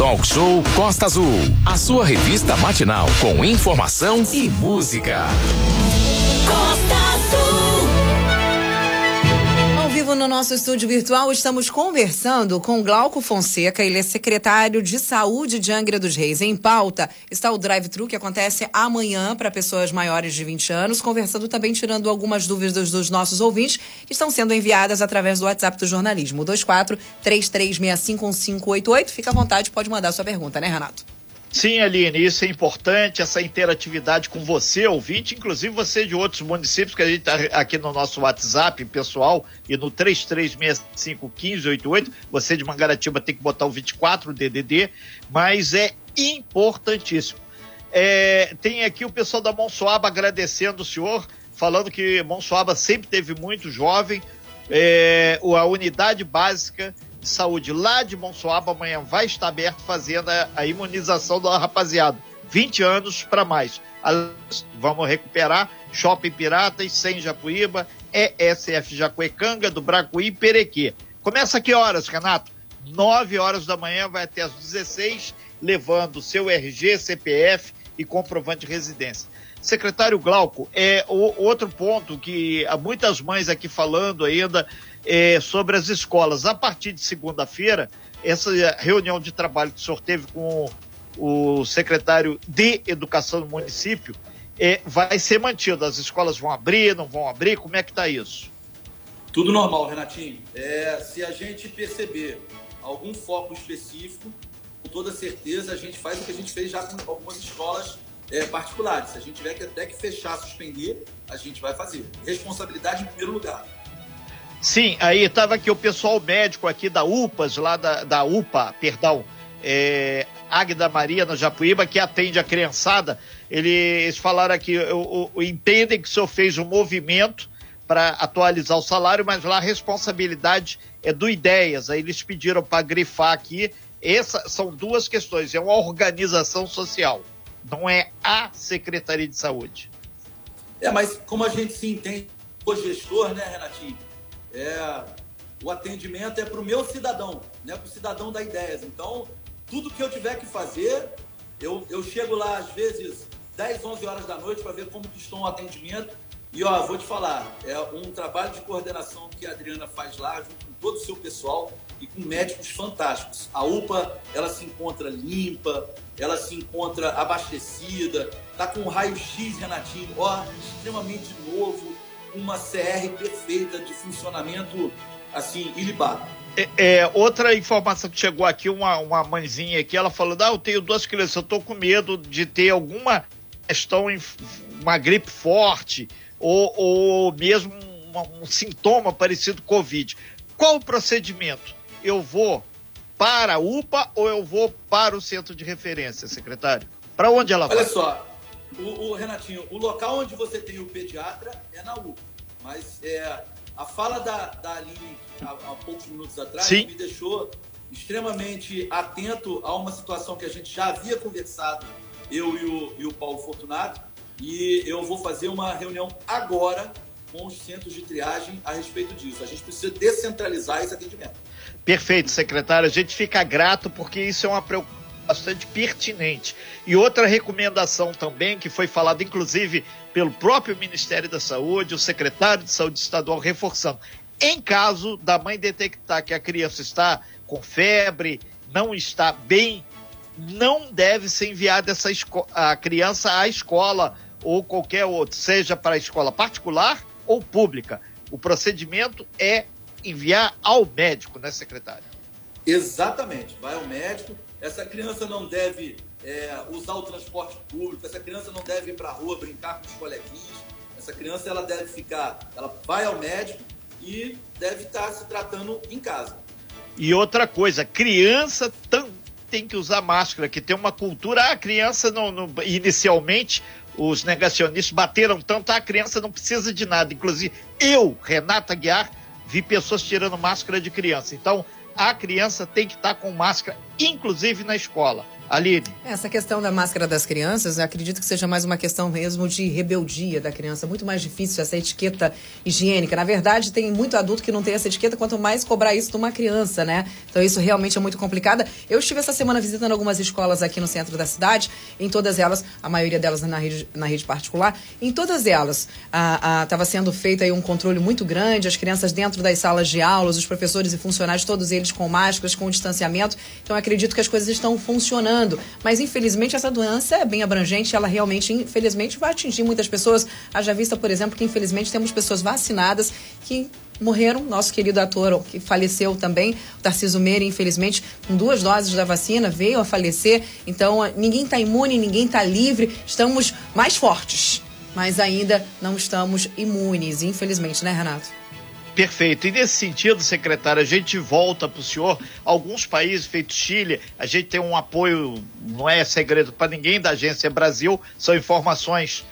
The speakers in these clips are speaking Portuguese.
Talk Show Costa Azul, a sua revista matinal com informação e música. Costa Azul. Vivo no nosso estúdio virtual, estamos conversando com Glauco Fonseca, ele é secretário de Saúde de Angra dos Reis. Em pauta está o drive-thru que acontece amanhã para pessoas maiores de 20 anos, conversando também, tirando algumas dúvidas dos nossos ouvintes, que estão sendo enviadas através do WhatsApp do jornalismo, 24 33651588. Fica à vontade, pode mandar sua pergunta, né, Renato? Sim, Aline, isso é importante, essa interatividade com você, ouvinte, inclusive você de outros municípios, que a gente está aqui no nosso WhatsApp pessoal e no 33651588, você de Mangaratiba tem que botar o 24 DDD, mas é importantíssimo. É, tem aqui o pessoal da Monsoaba agradecendo o senhor, falando que Monsoaba sempre teve muito jovem, é, a unidade básica de saúde lá de Monsoaba amanhã vai estar aberto fazendo a, a imunização da rapaziada. 20 anos para mais. Vamos recuperar Shopping Piratas, sem Japuíba, ESF Jacuecanga, do Bracuí e Perequê. Começa que horas, Renato? 9 horas da manhã, vai até às 16, levando seu RG, CPF e comprovante de residência. Secretário Glauco, é o, outro ponto que há muitas mães aqui falando ainda é, sobre as escolas. A partir de segunda-feira, essa reunião de trabalho que o senhor teve com o secretário de Educação do município é, vai ser mantida. As escolas vão abrir, não vão abrir? Como é que está isso? Tudo normal, Renatinho. É, se a gente perceber algum foco específico, com toda certeza a gente faz o que a gente fez já com algumas escolas é, particulares. Se a gente tiver que até que fechar, suspender, a gente vai fazer. Responsabilidade em primeiro lugar. Sim, aí estava aqui o pessoal médico aqui da UPAS, lá da, da UPA, perdão, é, Águida Maria, no Japuíba, que atende a criançada. Eles falaram aqui, o, o, entendem que o senhor fez um movimento para atualizar o salário, mas lá a responsabilidade é do Ideias. Aí eles pediram para grifar aqui. Essas são duas questões. É uma organização social, não é a Secretaria de Saúde. É, mas como a gente se entende, o gestor, né, Renatinho? É, o atendimento é para o meu cidadão, né, para o cidadão da Ideias. Então, tudo que eu tiver que fazer, eu, eu chego lá às vezes 10, 11 horas da noite para ver como que estão o atendimento. E ó, vou te falar, é um trabalho de coordenação que a Adriana faz lá, junto com todo o seu pessoal e com médicos fantásticos. A UPA, ela se encontra limpa, ela se encontra abastecida, tá com um raio-x, Renatinho, ó, extremamente novo, uma CR perfeita de funcionamento assim, ilibado. É, é, outra informação que chegou aqui, uma, uma mãezinha aqui, ela falou: ah, eu tenho duas crianças, eu tô com medo de ter alguma questão, uma gripe forte, ou, ou mesmo um, um sintoma parecido com Covid. Qual o procedimento? Eu vou para a UPA ou eu vou para o centro de referência, secretário? Para onde ela Olha vai? Olha só, o, o, Renatinho, o local onde você tem o pediatra é na UPA. Mas é, a fala da, da Aline há, há poucos minutos atrás Sim. me deixou extremamente atento a uma situação que a gente já havia conversado, eu e o, e o Paulo Fortunato, e eu vou fazer uma reunião agora com os centros de triagem a respeito disso. A gente precisa descentralizar esse atendimento. Perfeito, secretário. A gente fica grato porque isso é uma preocupação bastante pertinente. E outra recomendação também, que foi falada inclusive pelo próprio Ministério da Saúde, o secretário de Saúde Estadual reforçando. Em caso da mãe detectar que a criança está com febre, não está bem, não deve ser enviada essa a criança à escola ou qualquer outro, seja para a escola particular ou pública. O procedimento é enviar ao médico, né, secretário? Exatamente, vai ao médico, essa criança não deve é, usar o transporte público, essa criança não deve ir para a rua brincar com os coleguinhas, essa criança ela deve ficar, ela vai ao médico e deve estar se tratando em casa. E outra coisa, criança tem que usar máscara, que tem uma cultura, a criança não, não, inicialmente os negacionistas bateram tanto, a criança não precisa de nada. Inclusive, eu, Renata Guiar, vi pessoas tirando máscara de criança. Então, a criança tem que estar com máscara inclusive na escola. Aline. Essa questão da máscara das crianças, acredito que seja mais uma questão mesmo de rebeldia da criança. Muito mais difícil essa etiqueta higiênica. Na verdade, tem muito adulto que não tem essa etiqueta, quanto mais cobrar isso de uma criança, né? Então isso realmente é muito complicado. Eu estive essa semana visitando algumas escolas aqui no centro da cidade, em todas elas, a maioria delas na rede, na rede particular, em todas elas estava sendo feito aí um controle muito grande, as crianças dentro das salas de aulas, os professores e funcionários, todos eles com máscaras, com distanciamento. Então acredito que as coisas estão funcionando. Mas, infelizmente, essa doença é bem abrangente, ela realmente, infelizmente, vai atingir muitas pessoas. Haja vista, por exemplo, que, infelizmente, temos pessoas vacinadas que morreram. Nosso querido ator, que faleceu também, o Tarciso Meira, infelizmente, com duas doses da vacina, veio a falecer. Então, ninguém está imune, ninguém está livre. Estamos mais fortes, mas ainda não estamos imunes, infelizmente, né, Renato? Perfeito. E nesse sentido, secretário, a gente volta para o senhor. Alguns países, feito Chile, a gente tem um apoio, não é segredo para ninguém da Agência Brasil, são informações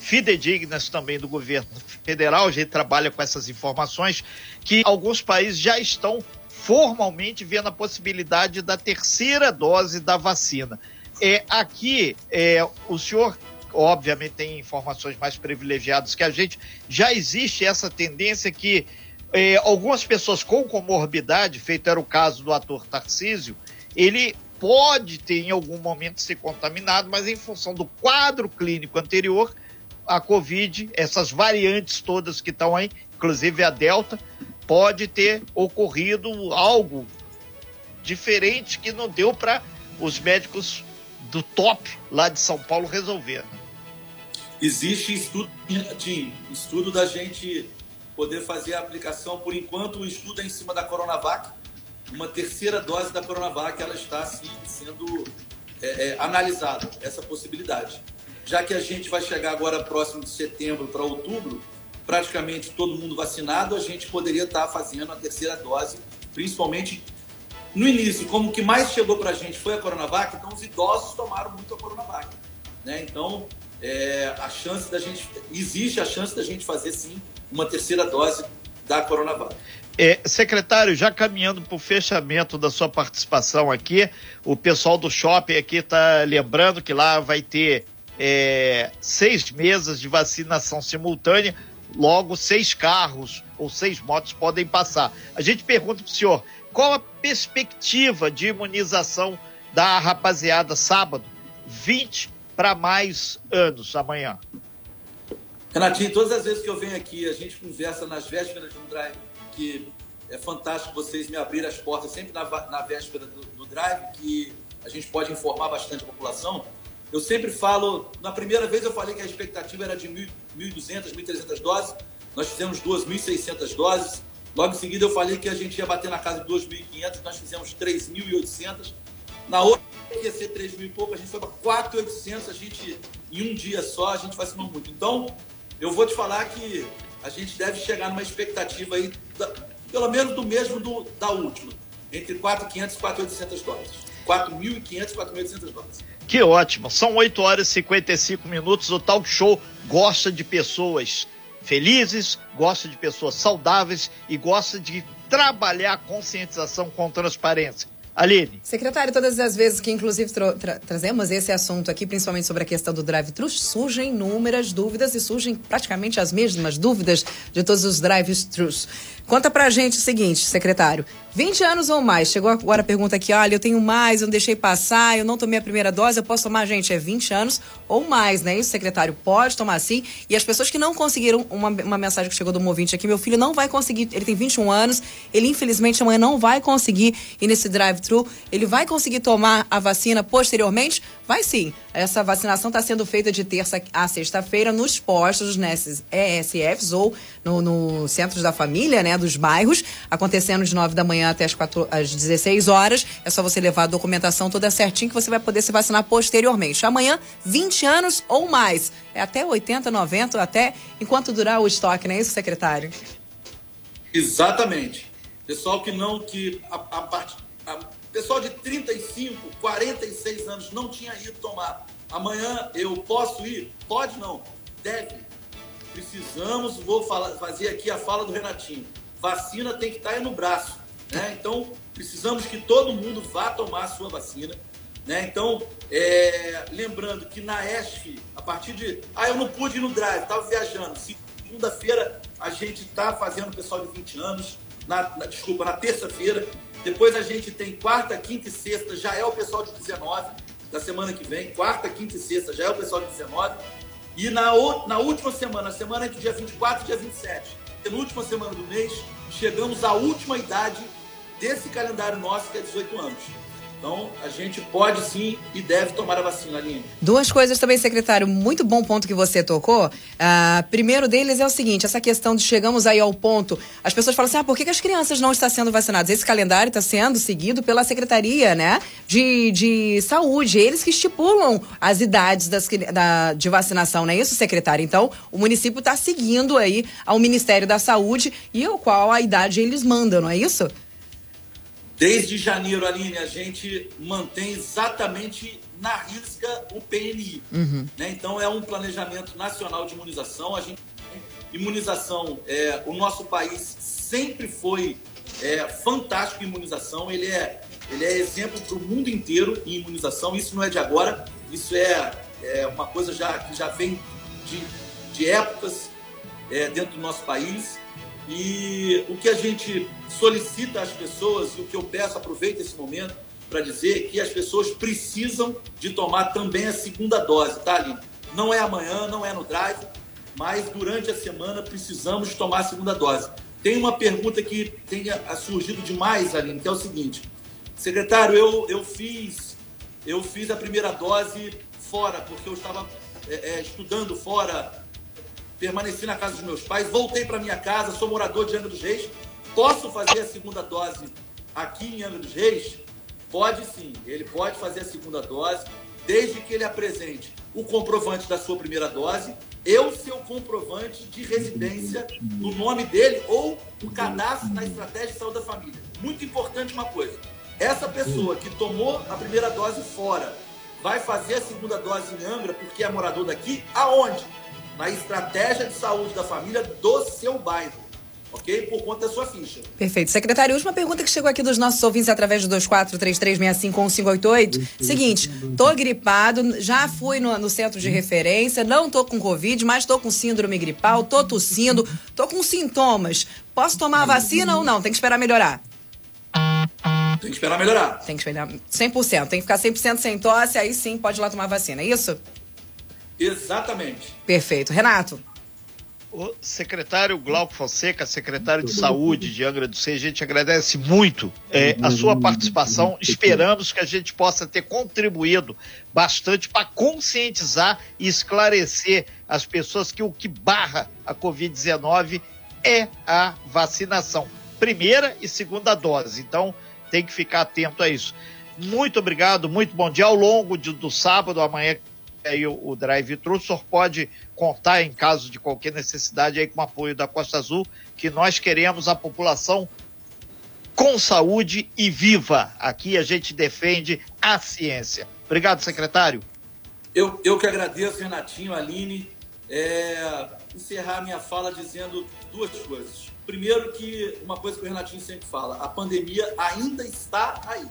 fidedignas também do governo federal. A gente trabalha com essas informações que alguns países já estão formalmente vendo a possibilidade da terceira dose da vacina. É, aqui, é, o senhor obviamente tem informações mais privilegiadas que a gente, já existe essa tendência que é, algumas pessoas com comorbidade, feito era o caso do ator Tarcísio, ele pode ter em algum momento ser contaminado, mas em função do quadro clínico anterior, a Covid, essas variantes todas que estão aí, inclusive a Delta, pode ter ocorrido algo diferente que não deu para os médicos do top lá de São Paulo resolver. Né? Existe estudo, de, estudo da gente poder fazer a aplicação. Por enquanto, o estudo é em cima da Coronavac. Uma terceira dose da Coronavac, ela está sim, sendo é, é, analisada, essa possibilidade. Já que a gente vai chegar agora próximo de setembro para outubro, praticamente todo mundo vacinado, a gente poderia estar fazendo a terceira dose, principalmente no início, como que mais chegou para a gente foi a Coronavac, então os idosos tomaram muito a Coronavac. Né? Então, é, a chance da gente, existe a chance da gente fazer sim uma terceira dose da Coronavac. É, secretário, já caminhando para o fechamento da sua participação aqui, o pessoal do shopping aqui está lembrando que lá vai ter é, seis mesas de vacinação simultânea, logo seis carros ou seis motos podem passar. A gente pergunta para o senhor, qual a perspectiva de imunização da rapaziada sábado? 20 para mais anos amanhã. Renatinho, todas as vezes que eu venho aqui, a gente conversa nas vésperas de um drive, que é fantástico vocês me abrirem as portas sempre na, na véspera do, do drive, que a gente pode informar bastante a população. Eu sempre falo, na primeira vez eu falei que a expectativa era de 1.200, 1.300 doses, nós fizemos 2.600 doses. Logo em seguida eu falei que a gente ia bater na casa de 2.500, nós fizemos 3.800. Na outra ia ser 3 mil e pouco, a gente foi para 4.800, a gente, em um dia só, a gente vacinou muito. Então, eu vou te falar que a gente deve chegar numa expectativa aí, da, pelo menos do mesmo do, da última, entre 4.500 e 4.800 dólares. 4.500 e 4.800 dólares. Que ótimo. São 8 horas e 55 minutos. O Talk Show gosta de pessoas felizes, gosta de pessoas saudáveis e gosta de trabalhar a conscientização com transparência. Aline. Secretário, todas as vezes que, inclusive, tra trazemos esse assunto aqui, principalmente sobre a questão do drive-thru, surgem inúmeras dúvidas e surgem praticamente as mesmas dúvidas de todos os drive-thrus. Conta pra gente o seguinte, secretário. 20 anos ou mais. Chegou agora a pergunta aqui, olha, eu tenho mais, eu não deixei passar, eu não tomei a primeira dose, eu posso tomar, gente, é 20 anos ou mais, né? Isso, secretário, pode tomar sim. E as pessoas que não conseguiram, uma, uma mensagem que chegou do ouvinte aqui, meu filho não vai conseguir, ele tem 21 anos, ele infelizmente amanhã não vai conseguir ir nesse drive-thru, ele vai conseguir tomar a vacina posteriormente? Vai sim. Essa vacinação está sendo feita de terça a sexta-feira nos postos, nesses ESFs ou no, no centros da família, né, dos bairros, acontecendo de 9 da manhã até as, 4, às 16 horas. É só você levar a documentação toda certinho que você vai poder se vacinar posteriormente. Amanhã, 20 anos ou mais. É até 80, 90, até enquanto durar o estoque, não é isso, secretário? Exatamente. Pessoal que não, que a, a, a Pessoal de 35, 46 anos não tinha ido tomar. Amanhã eu posso ir? Pode não. Deve. Precisamos, vou falar, fazer aqui a fala do Renatinho. Vacina tem que estar aí no braço. Né? Então, precisamos que todo mundo vá tomar a sua vacina. Né? Então, é, lembrando que na ESF, a partir de. Ah, eu não pude ir no drive, estava viajando. Segunda-feira a gente está fazendo pessoal de 20 anos. Na, na desculpa, na terça-feira. Depois a gente tem quarta, quinta e sexta, já é o pessoal de 19, da semana que vem. Quarta, quinta e sexta já é o pessoal de 19. E na, na última semana, semana entre dia 24 e dia 27, penúltima semana do mês, chegamos à última idade desse calendário nosso, que é 18 anos. Então, a gente pode sim e deve tomar a vacina, Aline. Duas coisas também, secretário. Muito bom ponto que você tocou. Uh, primeiro deles é o seguinte: essa questão de chegamos aí ao ponto. As pessoas falam assim: ah, por que, que as crianças não estão sendo vacinadas? Esse calendário está sendo seguido pela Secretaria né, de, de Saúde. Eles que estipulam as idades das, da, de vacinação, não é isso, secretário? Então, o município está seguindo aí ao Ministério da Saúde e ao qual a idade eles mandam, não é isso? Desde janeiro, Aline, a gente mantém exatamente na risca o PNI. Uhum. Né? Então, é um planejamento nacional de imunização. A gente imunização, é, o nosso país sempre foi é, fantástico em imunização. Ele é, ele é exemplo para o mundo inteiro em imunização. Isso não é de agora, isso é, é uma coisa já, que já vem de, de épocas é, dentro do nosso país. E o que a gente solicita às pessoas, e o que eu peço, aproveita esse momento para dizer que as pessoas precisam de tomar também a segunda dose, tá, Aline? Não é amanhã, não é no drive, mas durante a semana precisamos tomar a segunda dose. Tem uma pergunta que tem surgido demais, Aline, que é o seguinte: secretário, eu, eu fiz eu fiz a primeira dose fora, porque eu estava é, é, estudando fora permaneci na casa dos meus pais, voltei para minha casa, sou morador de Angra dos Reis. Posso fazer a segunda dose aqui em Angra dos Reis? Pode sim, ele pode fazer a segunda dose, desde que ele apresente o comprovante da sua primeira dose e o seu comprovante de residência no nome dele ou o cadastro na estratégia de saúde da família. Muito importante uma coisa: essa pessoa que tomou a primeira dose fora vai fazer a segunda dose em Angra porque é morador daqui, aonde? Na estratégia de saúde da família do seu bairro. Ok? Por conta da sua ficha. Perfeito. Secretário, última pergunta que chegou aqui dos nossos ouvintes através do 2433651588. Seguinte, tô gripado, já fui no, no, centro de referência, não tô com Covid, mas tô com síndrome gripal, tô tossindo, tô com sintomas. Posso tomar a vacina ou não? Tem que esperar melhorar. Tem que esperar melhorar. Tem que esperar 100%. Tem que ficar 100% sem tosse, aí sim pode ir lá tomar vacina, é isso? Exatamente. Perfeito. Renato. O secretário Glauco Fonseca, secretário de Saúde de Angra do Seis, a gente agradece muito é, a sua participação. Esperamos que a gente possa ter contribuído bastante para conscientizar e esclarecer as pessoas que o que barra a Covid-19 é a vacinação. Primeira e segunda dose. Então, tem que ficar atento a isso. Muito obrigado, muito bom dia. Ao longo de, do sábado, amanhã aí o, o drive-thru, o senhor pode contar em caso de qualquer necessidade aí com o apoio da Costa Azul, que nós queremos a população com saúde e viva. Aqui a gente defende a ciência. Obrigado, secretário. Eu, eu que agradeço, Renatinho, Aline. É, encerrar minha fala dizendo duas coisas. Primeiro que uma coisa que o Renatinho sempre fala, a pandemia ainda está aí.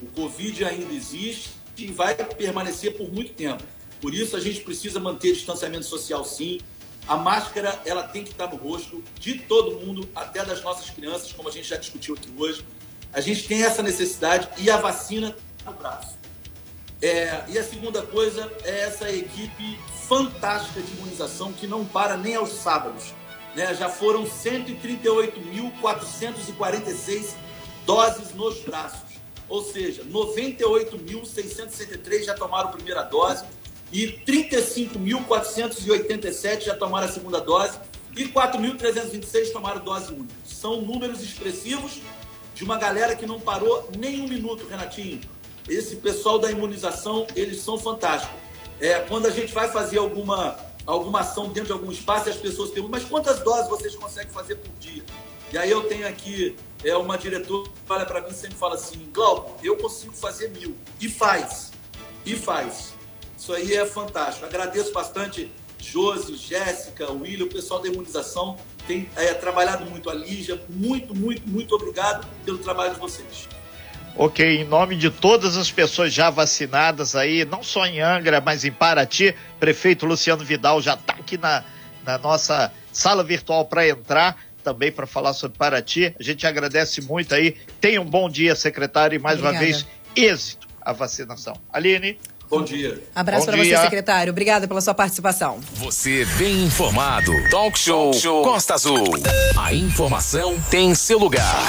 O Covid ainda existe, e vai permanecer por muito tempo. Por isso a gente precisa manter distanciamento social sim. A máscara ela tem que estar no rosto de todo mundo, até das nossas crianças, como a gente já discutiu aqui hoje. A gente tem essa necessidade e a vacina no braço. É, e a segunda coisa é essa equipe fantástica de imunização que não para nem aos sábados. Né? Já foram 138.446 doses nos braços ou seja, 98.663 já tomaram a primeira dose e 35.487 já tomaram a segunda dose e 4.326 tomaram dose única. São números expressivos de uma galera que não parou nem um minuto, Renatinho. Esse pessoal da imunização, eles são fantásticos. É, quando a gente vai fazer alguma, alguma ação dentro de algum espaço, as pessoas perguntam, mas quantas doses vocês conseguem fazer por dia? E aí eu tenho aqui é uma diretora olha para mim e sempre fala assim, Glauco, eu consigo fazer mil. E faz. E faz. Isso aí é fantástico. Agradeço bastante Josi, Jéssica, William, o pessoal da imunização tem é, trabalhado muito. A Lígia, muito, muito, muito obrigado pelo trabalho de vocês. Ok, em nome de todas as pessoas já vacinadas aí, não só em Angra, mas em Paraty, prefeito Luciano Vidal já está aqui na, na nossa sala virtual para entrar, também para falar sobre Paraty. A gente agradece muito aí. Tenha um bom dia, secretário, e mais Obrigada. uma vez, êxito a vacinação. Aline. Bom dia. Abraço para você, secretário. Obrigada pela sua participação. Você bem informado. Talk Show, Talk Show Costa Azul. A informação tem seu lugar.